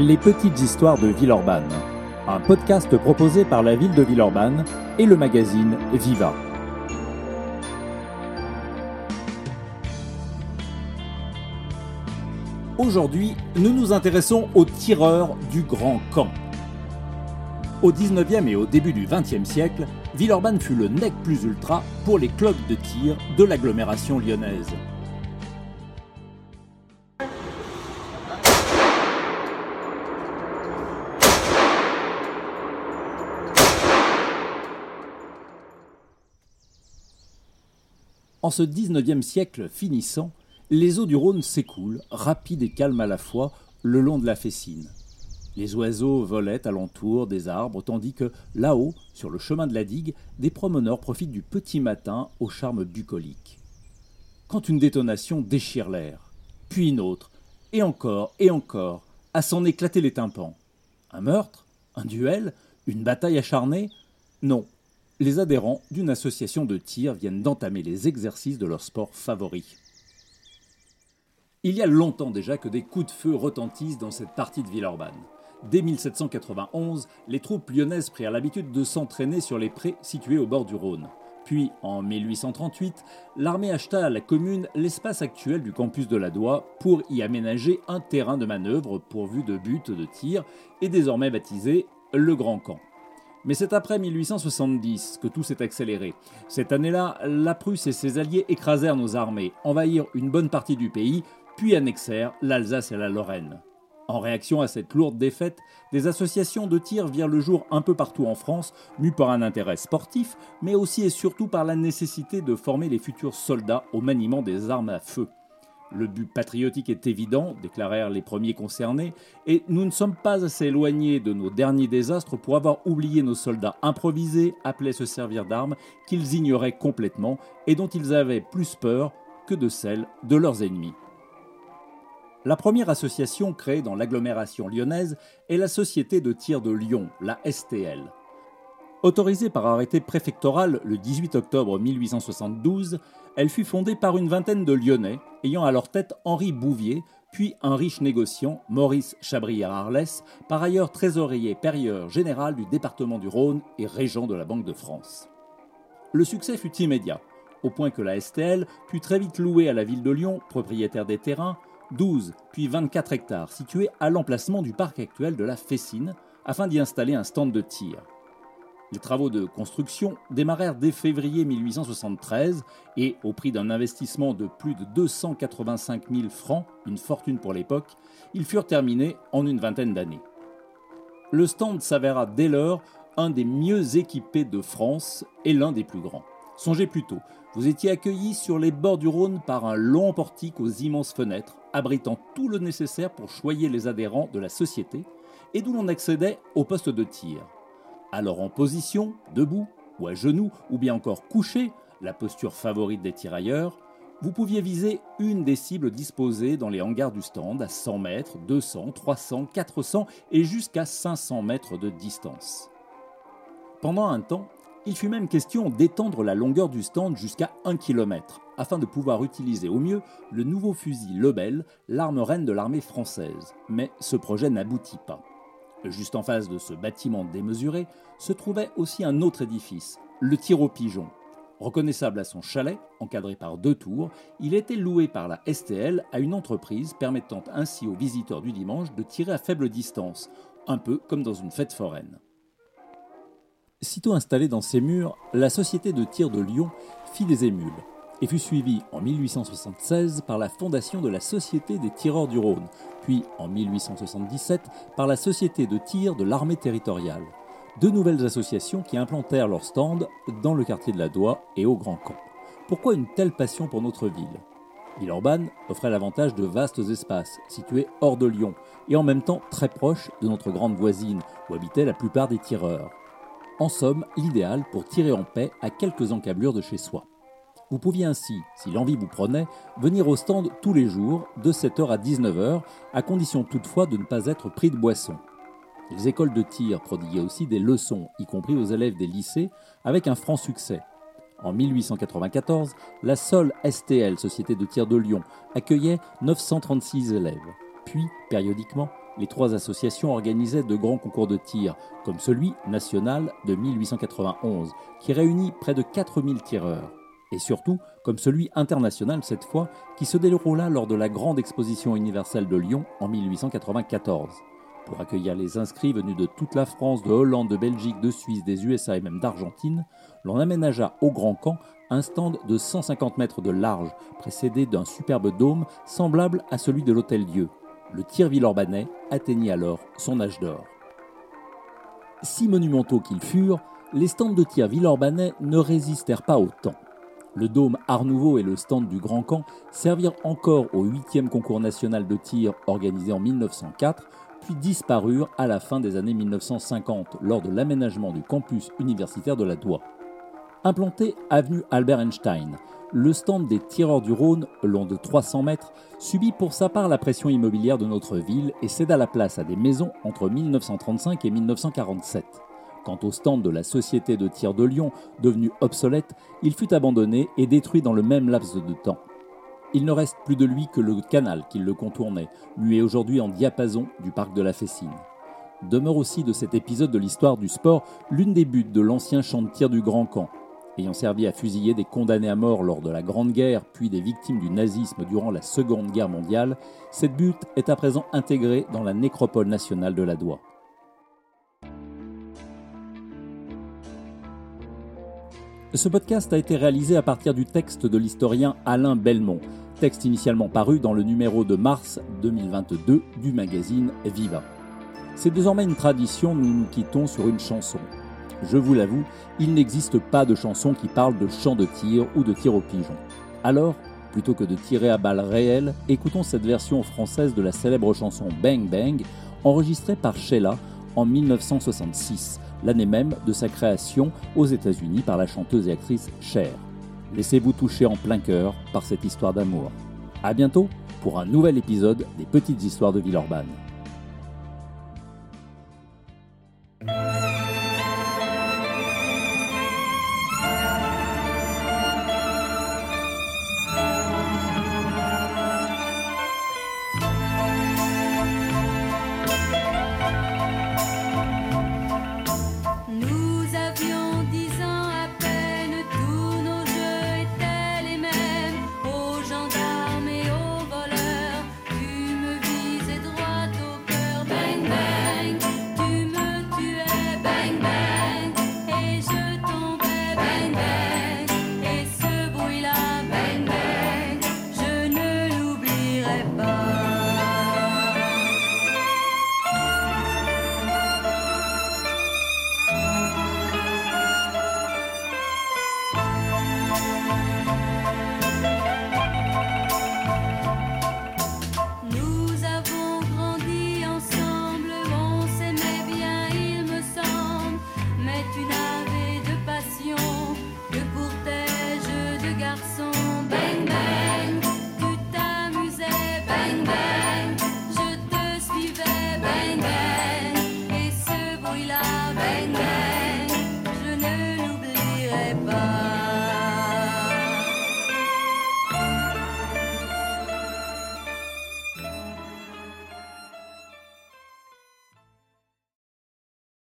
Les petites histoires de Villeurbanne, un podcast proposé par la ville de Villeurbanne et le magazine Viva. Aujourd'hui, nous nous intéressons aux tireurs du Grand Camp. Au 19e et au début du 20e siècle, Villeurbanne fut le nec plus ultra pour les clubs de tir de l'agglomération lyonnaise. En ce 19e siècle finissant, les eaux du Rhône s'écoulent, rapides et calmes à la fois, le long de la Fessine. Les oiseaux volaient alentour des arbres, tandis que, là-haut, sur le chemin de la digue, des promeneurs profitent du petit matin au charme bucolique. Quand une détonation déchire l'air, puis une autre, et encore et encore, à s'en éclater les tympans. Un meurtre? Un duel? Une bataille acharnée? Non, les adhérents d'une association de tir viennent d'entamer les exercices de leur sport favori. Il y a longtemps déjà que des coups de feu retentissent dans cette partie de Villeurbanne. Dès 1791, les troupes lyonnaises prirent l'habitude de s'entraîner sur les prés situés au bord du Rhône. Puis, en 1838, l'armée acheta à la commune l'espace actuel du campus de la Doua pour y aménager un terrain de manœuvre pourvu de buts de tir et désormais baptisé le Grand Camp. Mais c'est après 1870 que tout s'est accéléré. Cette année-là, la Prusse et ses alliés écrasèrent nos armées, envahirent une bonne partie du pays, puis annexèrent l'Alsace et la Lorraine. En réaction à cette lourde défaite, des associations de tir virent le jour un peu partout en France, mues par un intérêt sportif, mais aussi et surtout par la nécessité de former les futurs soldats au maniement des armes à feu. Le but patriotique est évident, déclarèrent les premiers concernés, et nous ne sommes pas assez éloignés de nos derniers désastres pour avoir oublié nos soldats improvisés, appelés à se servir d'armes, qu'ils ignoraient complètement et dont ils avaient plus peur que de celles de leurs ennemis. La première association créée dans l'agglomération lyonnaise est la Société de tir de Lyon, la STL. Autorisée par arrêté préfectoral le 18 octobre 1872, elle fut fondée par une vingtaine de Lyonnais, ayant à leur tête Henri Bouvier, puis un riche négociant, Maurice Chabrière-Arlès, par ailleurs trésorier périeur général du département du Rhône et régent de la Banque de France. Le succès fut immédiat, au point que la STL put très vite louer à la ville de Lyon, propriétaire des terrains, 12 puis 24 hectares situés à l'emplacement du parc actuel de la Fessine, afin d'y installer un stand de tir. Les travaux de construction démarrèrent dès février 1873 et, au prix d'un investissement de plus de 285 000 francs, une fortune pour l'époque, ils furent terminés en une vingtaine d'années. Le stand s'avéra dès lors un des mieux équipés de France et l'un des plus grands. Songez plutôt, vous étiez accueillis sur les bords du Rhône par un long portique aux immenses fenêtres, abritant tout le nécessaire pour choyer les adhérents de la société, et d'où l'on accédait au poste de tir. Alors en position, debout, ou à genoux, ou bien encore couché, la posture favorite des tirailleurs, vous pouviez viser une des cibles disposées dans les hangars du stand à 100 mètres, 200, 300, 400 et jusqu'à 500 mètres de distance. Pendant un temps, il fut même question d'étendre la longueur du stand jusqu'à 1 km, afin de pouvoir utiliser au mieux le nouveau fusil Lebel, l'arme reine de l'armée française. Mais ce projet n'aboutit pas. Juste en face de ce bâtiment démesuré se trouvait aussi un autre édifice, le tir au pigeon. Reconnaissable à son chalet, encadré par deux tours, il était loué par la STL à une entreprise permettant ainsi aux visiteurs du dimanche de tirer à faible distance, un peu comme dans une fête foraine. Sitôt installée dans ses murs, la Société de tir de Lyon fit des émules et fut suivie en 1876 par la fondation de la Société des tireurs du Rhône, puis en 1877 par la Société de tir de l'armée territoriale. Deux nouvelles associations qui implantèrent leur stand dans le quartier de la Doua et au Grand Camp. Pourquoi une telle passion pour notre ville? Villeurbanne offrait l'avantage de vastes espaces situés hors de Lyon et en même temps très proches de notre grande voisine où habitaient la plupart des tireurs. En somme, l'idéal pour tirer en paix à quelques encablures de chez soi. Vous pouviez ainsi, si l'envie vous prenait, venir au stand tous les jours, de 7h à 19h, à condition toutefois de ne pas être pris de boisson. Les écoles de tir prodiguaient aussi des leçons, y compris aux élèves des lycées, avec un franc succès. En 1894, la seule STL, Société de tir de Lyon, accueillait 936 élèves. Puis, périodiquement, les trois associations organisaient de grands concours de tir, comme celui national de 1891, qui réunit près de 4000 tireurs. Et surtout, comme celui international cette fois, qui se déroula lors de la grande exposition universelle de Lyon en 1894. Pour accueillir les inscrits venus de toute la France, de Hollande, de Belgique, de Suisse, des USA et même d'Argentine, l'on aménagea au Grand Camp un stand de 150 mètres de large, précédé d'un superbe dôme semblable à celui de l'Hôtel Dieu. Le tir villeurbanais atteignit alors son âge d'or. Si monumentaux qu'ils furent, les stands de tir villeurbanais ne résistèrent pas au temps. Le dôme Art Nouveau et le stand du Grand Camp servirent encore au 8e concours national de tir organisé en 1904, puis disparurent à la fin des années 1950 lors de l'aménagement du campus universitaire de la Doua. Implanté avenue Albert Einstein, le stand des tireurs du Rhône, long de 300 mètres, subit pour sa part la pression immobilière de notre ville et céda la place à des maisons entre 1935 et 1947. Quant au stand de la Société de tir de Lyon, devenu obsolète, il fut abandonné et détruit dans le même laps de temps. Il ne reste plus de lui que le canal qui le contournait, muet aujourd'hui en diapason du parc de la Fessine. Demeure aussi de cet épisode de l'histoire du sport l'une des buttes de l'ancien champ de tir du Grand Camp, ayant servi à fusiller des condamnés à mort lors de la Grande Guerre, puis des victimes du nazisme durant la Seconde Guerre mondiale, cette butte est à présent intégrée dans la nécropole nationale de la Doua. Ce podcast a été réalisé à partir du texte de l'historien Alain Belmont, texte initialement paru dans le numéro de mars 2022 du magazine Viva. C'est désormais une tradition, nous nous quittons sur une chanson. Je vous l'avoue, il n'existe pas de chanson qui parle de chant de tir ou de tir au pigeon. Alors, plutôt que de tirer à balles réelles, écoutons cette version française de la célèbre chanson Bang Bang, enregistrée par Sheila en 1966, l'année même de sa création aux États-Unis par la chanteuse et actrice Cher. Laissez-vous toucher en plein cœur par cette histoire d'amour. A bientôt pour un nouvel épisode des Petites Histoires de Villeurbanne.